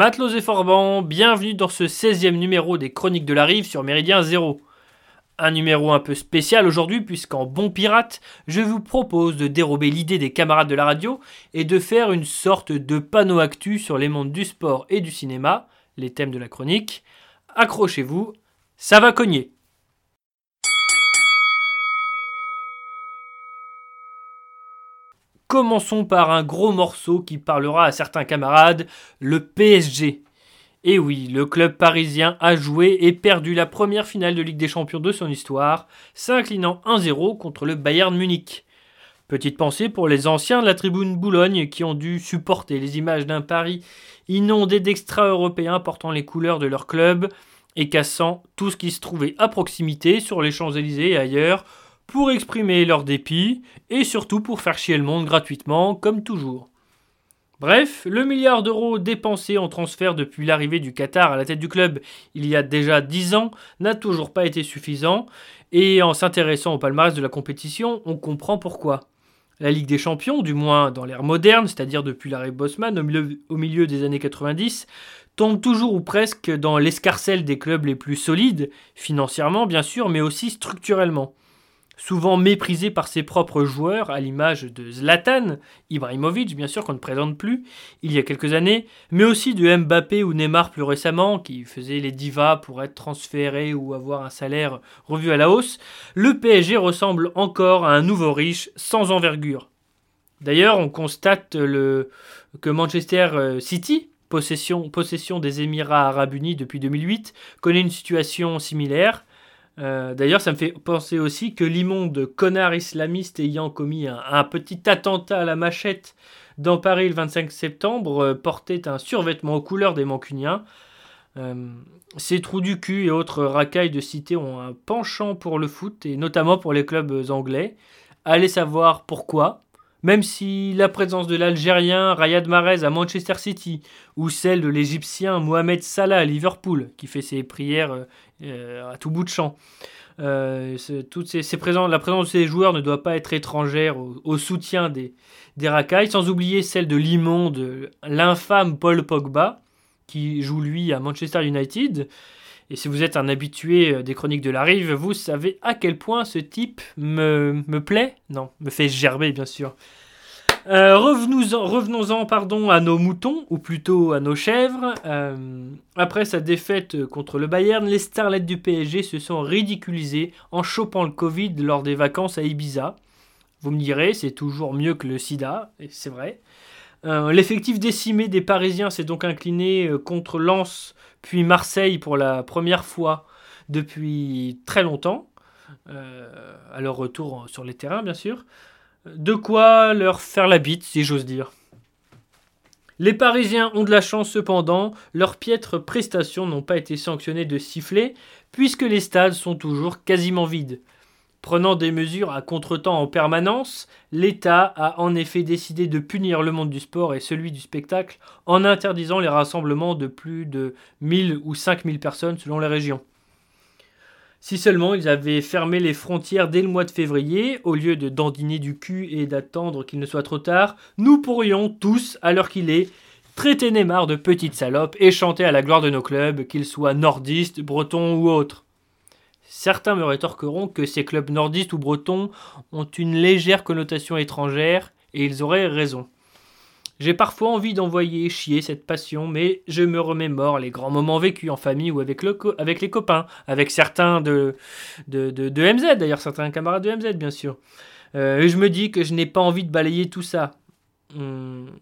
Matelots et Forban, bienvenue dans ce 16e numéro des Chroniques de la Rive sur Méridien Zéro. Un numéro un peu spécial aujourd'hui puisqu'en bon pirate, je vous propose de dérober l'idée des camarades de la radio et de faire une sorte de panneau actu sur les mondes du sport et du cinéma, les thèmes de la chronique. Accrochez-vous, ça va cogner. Commençons par un gros morceau qui parlera à certains camarades, le PSG. Et oui, le club parisien a joué et perdu la première finale de Ligue des Champions de son histoire, s'inclinant 1-0 contre le Bayern Munich. Petite pensée pour les anciens de la tribune Boulogne qui ont dû supporter les images d'un Paris inondé d'extra-européens portant les couleurs de leur club et cassant tout ce qui se trouvait à proximité sur les Champs-Élysées et ailleurs pour exprimer leur dépit et surtout pour faire chier le monde gratuitement, comme toujours. Bref, le milliard d'euros dépensé en transfert depuis l'arrivée du Qatar à la tête du club il y a déjà 10 ans n'a toujours pas été suffisant, et en s'intéressant au palmarès de la compétition, on comprend pourquoi. La Ligue des Champions, du moins dans l'ère moderne, c'est-à-dire depuis l'arrêt Bosman au milieu, au milieu des années 90, tombe toujours ou presque dans l'escarcelle des clubs les plus solides, financièrement bien sûr, mais aussi structurellement souvent méprisé par ses propres joueurs, à l'image de Zlatan, Ibrahimovic bien sûr qu'on ne présente plus, il y a quelques années, mais aussi de Mbappé ou Neymar plus récemment, qui faisaient les divas pour être transférés ou avoir un salaire revu à la hausse, le PSG ressemble encore à un nouveau riche sans envergure. D'ailleurs, on constate que Manchester euh, City, possession, possession des Émirats arabes unis depuis 2008, connaît une situation similaire. Euh, d'ailleurs, ça me fait penser aussi que l'immonde connard islamiste ayant commis un, petit attentat à la machette dans Paris le 25 septembre euh, portait un survêtement aux couleurs des Mancuniens. Euh, ces trous du cul et autres racailles de cité ont un penchant pour le foot et notamment pour les clubs anglais. Allez savoir pourquoi. Même si la présence de l'Algérien Rayad Mahrez à Manchester City ou celle de l'Égyptien Mohamed Salah à Liverpool, qui fait ses prières euh, à tout bout de champ, euh, toutes ces, la présence de ces joueurs ne doit pas être étrangère au, soutien des, des, racailles, sans oublier celle de l'immonde, l'infâme Paul Pogba, qui joue lui à Manchester United. Et si vous êtes un habitué euh, des chroniques de la rive, vous savez à quel point ce type me, me plaît. Non, me fait gerber, bien sûr. Euh, revenons-en pardon, à nos moutons, ou plutôt à nos chèvres. Euh, après sa défaite contre le Bayern, les starlettes du PSG se sont ridiculisées en chopant le Covid lors des vacances à Ibiza. Vous me direz, c'est toujours mieux que le sida, et c'est vrai. L'effectif décimé des Parisiens s'est donc incliné contre Lens puis Marseille pour la première fois depuis très longtemps, euh, à leur retour sur les terrains bien sûr. De quoi leur faire la bite, si j'ose dire. Les Parisiens ont de la chance cependant, leurs piètres prestations n'ont pas été sanctionnées de sifflet, puisque les stades sont toujours quasiment vides. Prenant des mesures à contretemps en permanence, l'État a en effet décidé de punir le monde du sport et celui du spectacle en interdisant les rassemblements de plus de 1000 ou 5000 personnes selon les régions. Si seulement ils avaient fermé les frontières dès le mois de février, au lieu de dandiner du cul et d'attendre qu'il ne soit trop tard, nous pourrions tous, à l'heure qu'il est, traiter Neymar de petite salope et chanter à la gloire de nos clubs, qu'ils soient nordistes, bretons ou autres. Certains me rétorqueront que ces clubs nordistes ou bretons ont une légère connotation étrangère, et ils auraient raison. J'ai parfois envie d'envoyer chier cette passion, mais je me remémore les grands moments vécus en famille ou avec, les copains, avec certains de, de, de, MZ, d'ailleurs certains camarades de MZ bien sûr. Euh, et je me dis que je n'ai pas envie de balayer tout ça. Hum,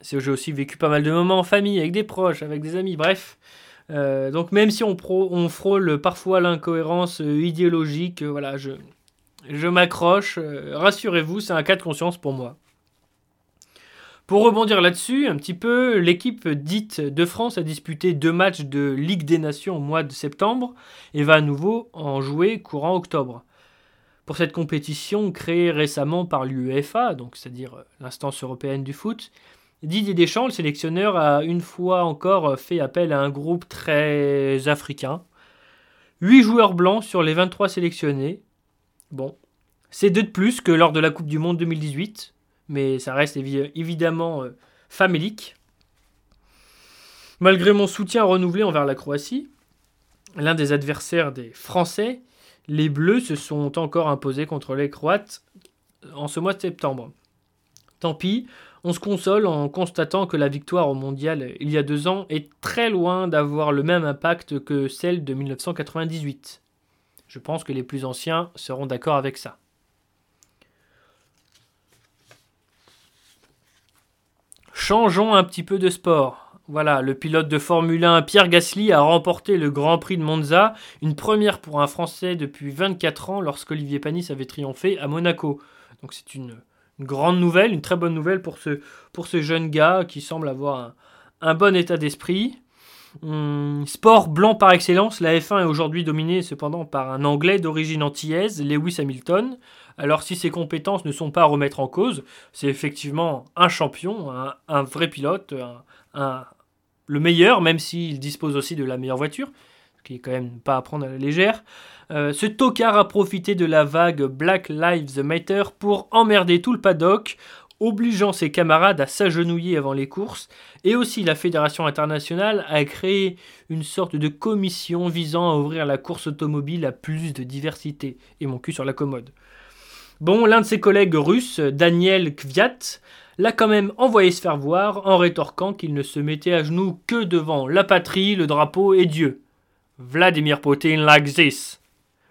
j'ai aussi vécu pas mal de moments en famille, avec des proches, avec des amis, bref. Euh, donc même si on, frôle parfois l'incohérence euh, idéologique, euh, voilà, je, je m'accroche. Rassurez-vous, c'est un cas de conscience pour moi. Pour rebondir là-dessus, un petit peu, l'équipe dite de France a disputé deux matchs de Ligue des Nations au mois de septembre et va à nouveau en jouer courant octobre. Pour cette compétition créée récemment par l'UEFA, donc c'est-à-dire l'instance européenne du foot, Didier Deschamps, le sélectionneur, a une fois encore fait appel à un groupe très africain. 8 joueurs blancs sur les 23 sélectionnés. Bon, c'est deux de plus que lors de la Coupe du Monde 2018, mais ça reste évidemment euh, famélique. Malgré mon soutien renouvelé envers la Croatie, l'un des adversaires des Français, les Bleus se sont encore imposés contre les Croates en ce mois de septembre. Tant pis, on se console en constatant que la victoire au mondial il y a deux ans est très loin d'avoir le même impact que celle de 1998. Je pense que les plus anciens seront d'accord avec ça. Changeons un petit peu de sport. Voilà, le pilote de Formule 1 Pierre Gasly a remporté le Grand Prix de Monza, une première pour un Français depuis 24 ans lorsqu'Olivier Panis avait triomphé à Monaco. Donc c'est une, grande nouvelle, une très bonne nouvelle pour ce, jeune gars qui semble avoir un, bon état d'esprit. Hum, sport blanc par excellence, la F1 est aujourd'hui dominée cependant par un Anglais d'origine antillaise, Lewis Hamilton. Alors si ses compétences ne sont pas à remettre en cause, c'est effectivement un champion, un, vrai pilote, le meilleur, même s'il dispose aussi de la meilleure voiture, qui est quand même pas à prendre à la légère. Euh, ce tocard a profité de la vague Black Lives Matter pour emmerder tout le paddock, obligeant ses camarades à s'agenouiller avant les courses, et aussi la Fédération internationale a créé une sorte de commission visant à ouvrir la course automobile à plus de diversité. Et mon cul sur la commode. Bon, l'un de ses collègues russes, Daniel Kvyat, l'a quand même envoyé se faire voir en rétorquant qu'il ne se mettait à genoux que devant la patrie, le drapeau et Dieu. Vladimir Poutine like this.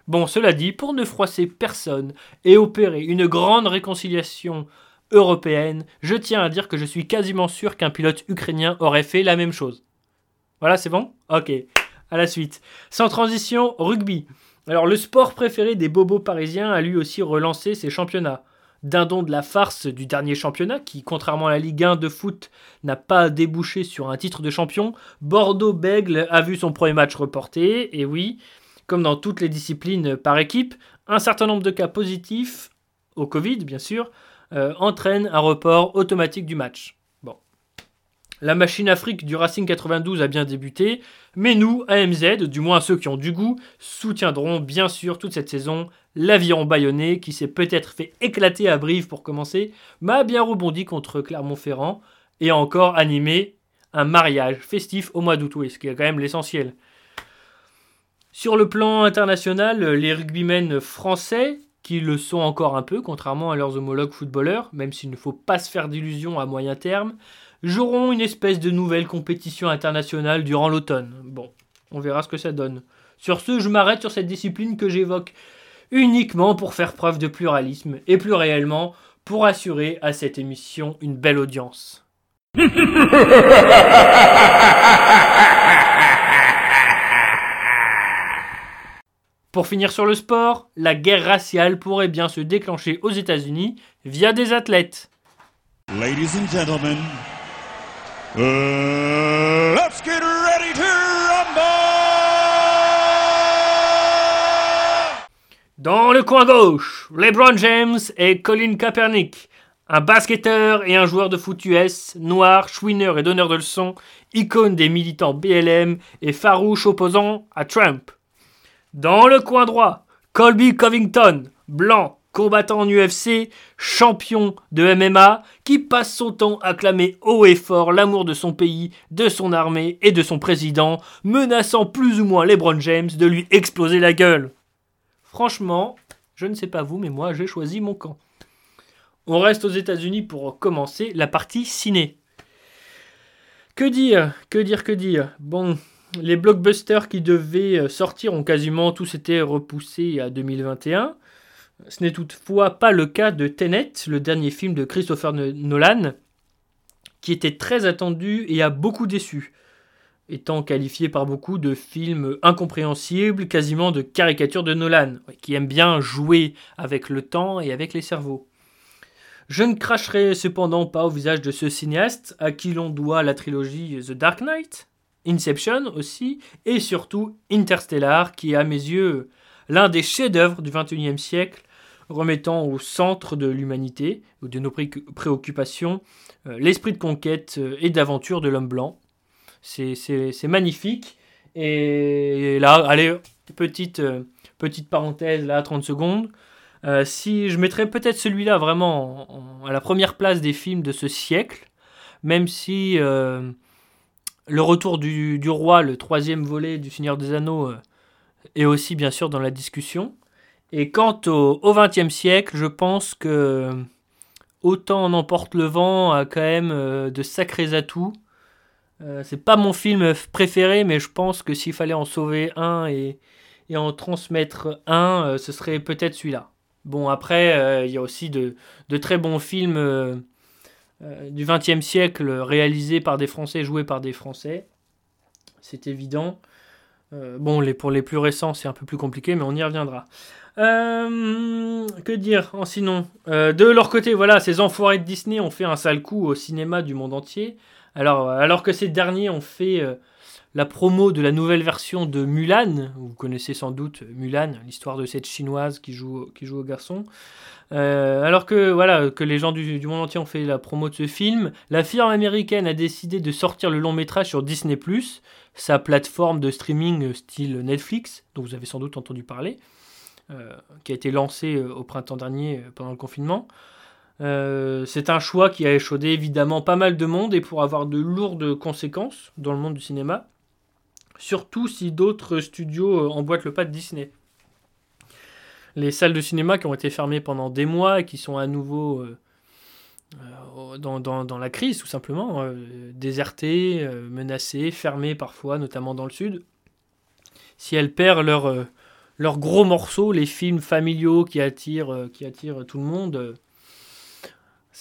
Bon, cela dit, pour ne froisser personne et opérer une grande réconciliation européenne, je tiens à dire que je suis quasiment sûr qu'un pilote ukrainien aurait fait la même chose. Voilà, c'est bon? Ok, à la suite. Sans transition, rugby. Alors, le sport préféré des bobos parisiens a lui aussi relancé ses championnats. Dindon de la farce du dernier championnat, qui, contrairement à la Ligue 1 de foot, n'a pas débouché sur un titre de champion, Bordeaux-Bègle a vu son premier match reporté, et oui, comme dans toutes les disciplines par équipe, un certain nombre de cas positifs, au Covid bien sûr, euh, entraînent un report automatique du match. Bon. La machine Afrique du Racing 92 a bien débuté, mais nous, AMZ, du moins ceux qui ont du goût, soutiendrons bien sûr toute cette saison l'aviron bayonnais qui s'est peut-être fait éclater à Brive pour commencer, mais a bien rebondi contre Clermont-Ferrand et a encore animé un mariage festif au mois d'août, ce qui est quand même l'essentiel. Sur le plan international, les rugbymen français, qui le sont encore un peu, contrairement à leurs homologues footballeurs, même s'il ne faut pas se faire d'illusions à moyen terme, joueront une espèce de nouvelle compétition internationale durant l'automne. Bon, on verra ce que ça donne. Sur ce, je m'arrête sur cette discipline que j'évoque uniquement pour faire preuve de pluralisme et plus réellement pour assurer à cette émission une belle audience. Pour finir sur le sport, la guerre raciale pourrait bien se déclencher aux États-Unis via des athlètes. Ladies and gentlemen, uh, let's get Dans le coin gauche, LeBron James et Colin Kaepernick, un basketteur et un joueur de foot US, noir, chouineur et donneur de leçons, icône des militants BLM et farouche opposant à Trump. Dans le coin droit, Colby Covington, blanc, combattant en UFC, champion de MMA, qui passe son temps à clamer haut et fort l'amour de son pays, de son armée et de son président, menaçant plus ou moins LeBron James de lui exploser la gueule. Franchement, je ne sais pas vous, mais moi j'ai choisi mon camp. On reste aux États-Unis pour commencer la partie ciné. Que dire Que dire Que dire? Bon, les blockbusters qui devaient euh, sortir ont quasiment tous été repoussés à 2021. Ce n'est toutefois pas le cas de Tenet, le dernier film de Christopher Nolan, qui était très attendu et a beaucoup déçu, étant qualifié par beaucoup de film incompréhensible, quasiment de caricature de Nolan, qui aime bien jouer avec le temps et avec les cerveaux. Je ne cracherai cependant pas au visage de ce cinéaste à qui l'on doit la trilogie The Dark Knight, Inception aussi, et surtout Interstellar, qui est à mes yeux l'un des chefs-d'œuvre du XXIe siècle, remettant au centre de l'humanité ou de nos préoccupations euh, l'esprit de conquête euh, et d'aventure de l'homme blanc. C'est magnifique. Et là, allez, petite, euh, parenthèse, là, 30 secondes. si je mettrais peut-être celui-là vraiment à la première place des films de ce siècle, même si le retour du, roi, le troisième volet du Seigneur des Anneaux, est aussi bien sûr dans la discussion. Et quant au XXe siècle, je pense que autant on emporte le vent a quand même de sacrés atouts. C'est pas mon film préféré, mais je pense que s'il fallait en sauver un et, en transmettre un, ce serait peut-être celui-là. Bon, après, il y a aussi de, très bons films euh, du XXe siècle réalisé par des Français, joué par des Français. C'est évident. Euh, bon, les, pour les plus récents, c'est un peu plus compliqué, mais on y reviendra. Euh, que dire en sinon? De leur côté, voilà, ces enfoirés de Disney ont fait un sale coup au cinéma du monde entier. Alors, alors que ces derniers ont fait la promo de la nouvelle version de Mulan, vous connaissez sans doute Mulan, l'histoire de cette chinoise qui joue, qui joue au garçon. Euh, alors que voilà que les gens du, monde entier ont fait la promo de ce film, la firme américaine a décidé de sortir le long métrage sur Disney +, sa plateforme de streaming style Netflix, dont vous avez sans doute entendu parler, euh, qui a été lancée euh, au printemps dernier pendant le confinement. C'est un choix qui a échaudé évidemment pas mal de monde et pour avoir de lourdes conséquences dans le monde du cinéma, surtout si d'autres studios emboîtent le pas de Disney les salles de cinéma qui ont été fermées pendant des mois et qui sont à nouveau euh, euh, dans, la crise, tout simplement, euh, désertées, menacées, fermées parfois, notamment dans le sud. Si elles perdent leur, leurs gros morceaux, les films familiaux qui attirent tout le monde,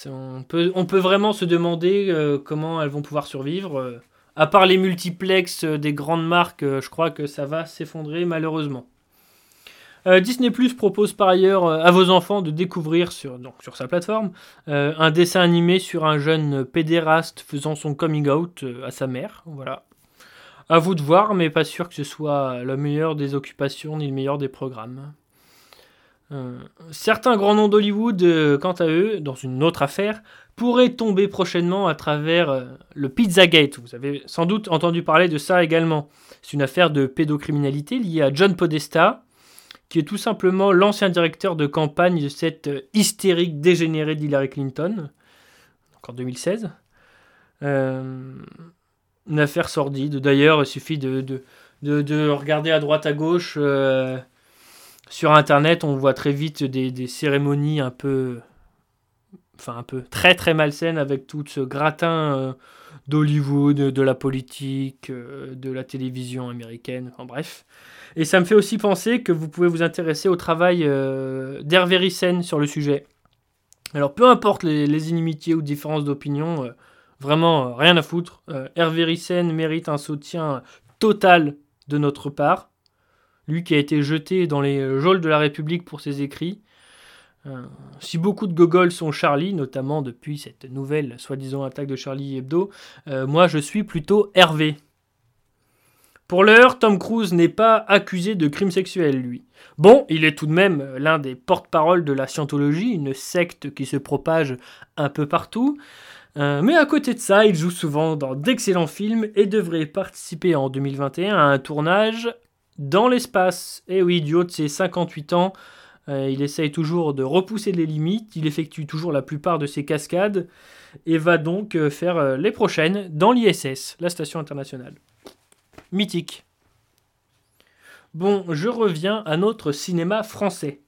on, peut, vraiment se demander comment elles vont pouvoir survivre. à part les multiplex des grandes marques, je crois que ça va s'effondrer malheureusement. Euh, Disney propose par ailleurs euh, à vos enfants de découvrir sur, sur sa plateforme euh, un dessin animé sur un jeune pédéraste faisant son coming out à sa mère. Voilà. À vous de voir, mais pas sûr que ce soit la meilleure des occupations ni le meilleur des programmes. Certains grands noms d'Hollywood, quant à eux, dans une autre affaire, pourraient tomber prochainement à travers le Pizzagate. Vous avez sans doute entendu parler de ça également. C'est une affaire de pédocriminalité liée à John Podesta, qui est tout simplement l'ancien directeur de campagne de cette euh, hystérique dégénérée d'Hillary Clinton, en 2016. Euh, une affaire sordide. D'ailleurs, il suffit de, regarder à droite à gauche. Euh, sur Internet, on voit très vite des, cérémonies un peu. Enfin, un peu très très malsaines avec tout ce gratin d'Hollywood, de la politique, de la télévision américaine. En bref. Et ça me fait aussi penser que vous pouvez vous intéresser au travail euh, d'Hervé sur le sujet. Alors peu importe les, inimitiés ou différences d'opinion, euh, vraiment euh, rien à foutre. Hervé Rissen mérite un soutien total de notre part. Lui qui a été jeté dans les geôles de la République pour ses écrits. si beaucoup de gogols sont Charlie, notamment depuis cette nouvelle soi-disant attaque de Charlie Hebdo, moi je suis plutôt Hervé. Pour l'heure, Tom Cruise n'est pas accusé de crime sexuel, lui. Bon, il est tout de même l'un des porte-parole de la scientologie, une secte qui se propage un peu partout. Euh, mais à côté de ça, il joue souvent dans d'excellents films et devrait participer en 2021 à un tournage dans l'espace. Et oui, du haut de ses 58 ans, euh, il essaye toujours de repousser les limites, il effectue toujours la plupart de ses cascades et va donc euh, faire les prochaines dans l'ISS, la station internationale mythique. Bon, je reviens à notre cinéma français.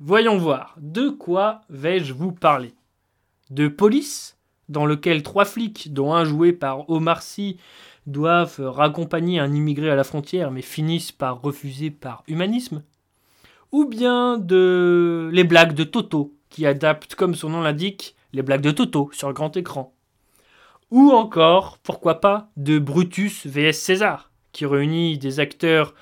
Voyons voir, de quoi vais-je vous parler? De police, dans lequel trois flics, dont un joué par Omar Sy, doivent raccompagner un immigré à la frontière mais finissent par refuser par humanisme Ou bien de les blagues de Toto, qui adaptent, comme son nom l'indique, les blagues de Toto sur le grand écran. Ou encore, pourquoi pas, de Brutus vs César, qui réunit des acteurs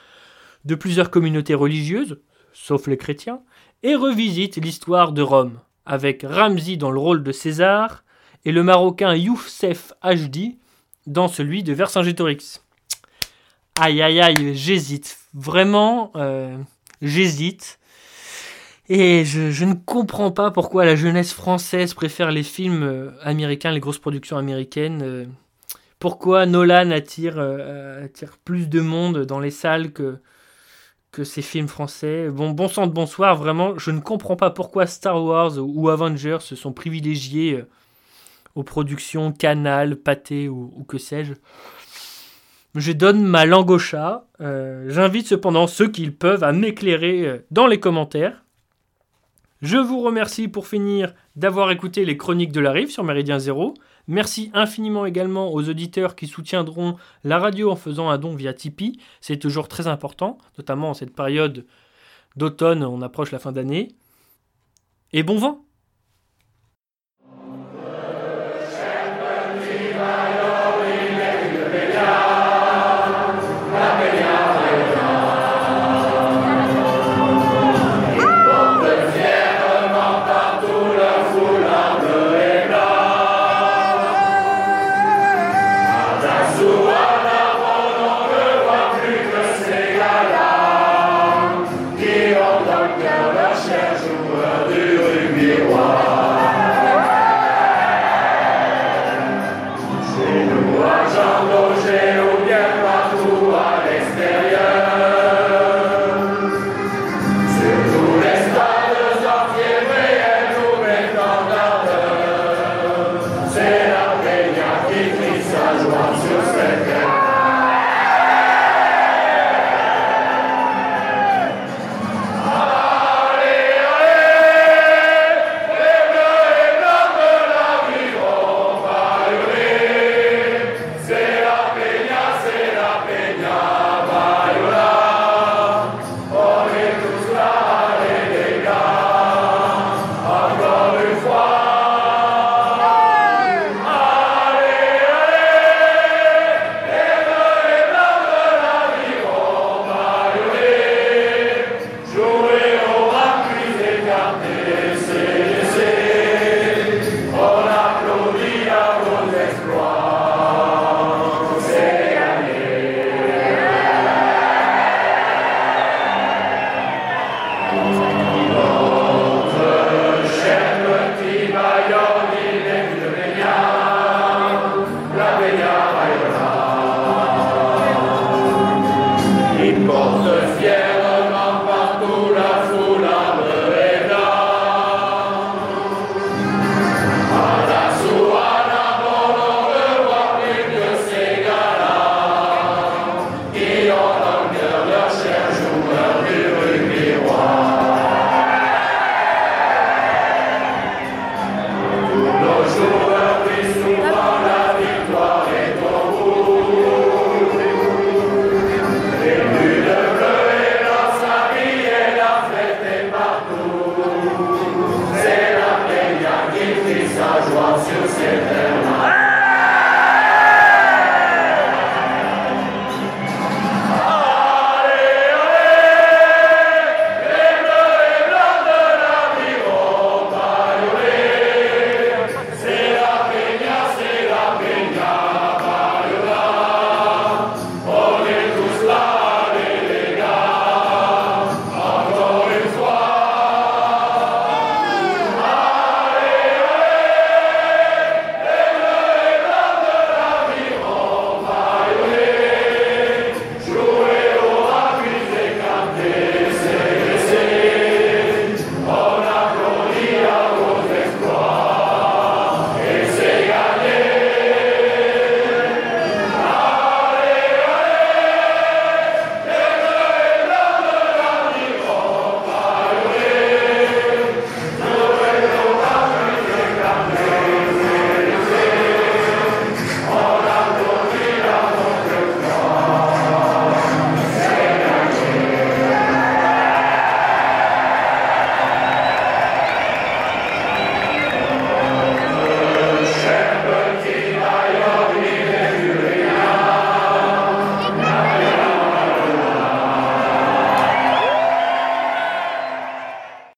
de plusieurs communautés religieuses, sauf les chrétiens, et revisite l'histoire de Rome, avec Ramzi dans le rôle de César et le Marocain Youssef Hdi dans celui de Vercingétorix. Aïe aïe aïe, j'hésite. Vraiment, euh, j'hésite. Et je, ne comprends pas pourquoi la jeunesse française préfère les films euh, américains, les grosses productions américaines. Euh. pourquoi Nolan attire, attire plus de monde dans les salles que, que ces films français? Bon, bon sang de bonsoir, vraiment, je ne comprends pas pourquoi Star Wars ou, Avengers se sont privilégiés aux productions Canal, ou, ou que sais-je. Je donne ma langue au chat. Euh, j'invite cependant ceux qui le peuvent à m'éclairer euh, dans les commentaires. Je vous remercie pour finir d'avoir écouté les chroniques de la rive sur Méridien Zéro. Merci infiniment également aux auditeurs qui soutiendront la radio en faisant un don via Tipeee. C'est toujours très important, notamment en cette période d'automne, on approche la fin d'année. Et bon vent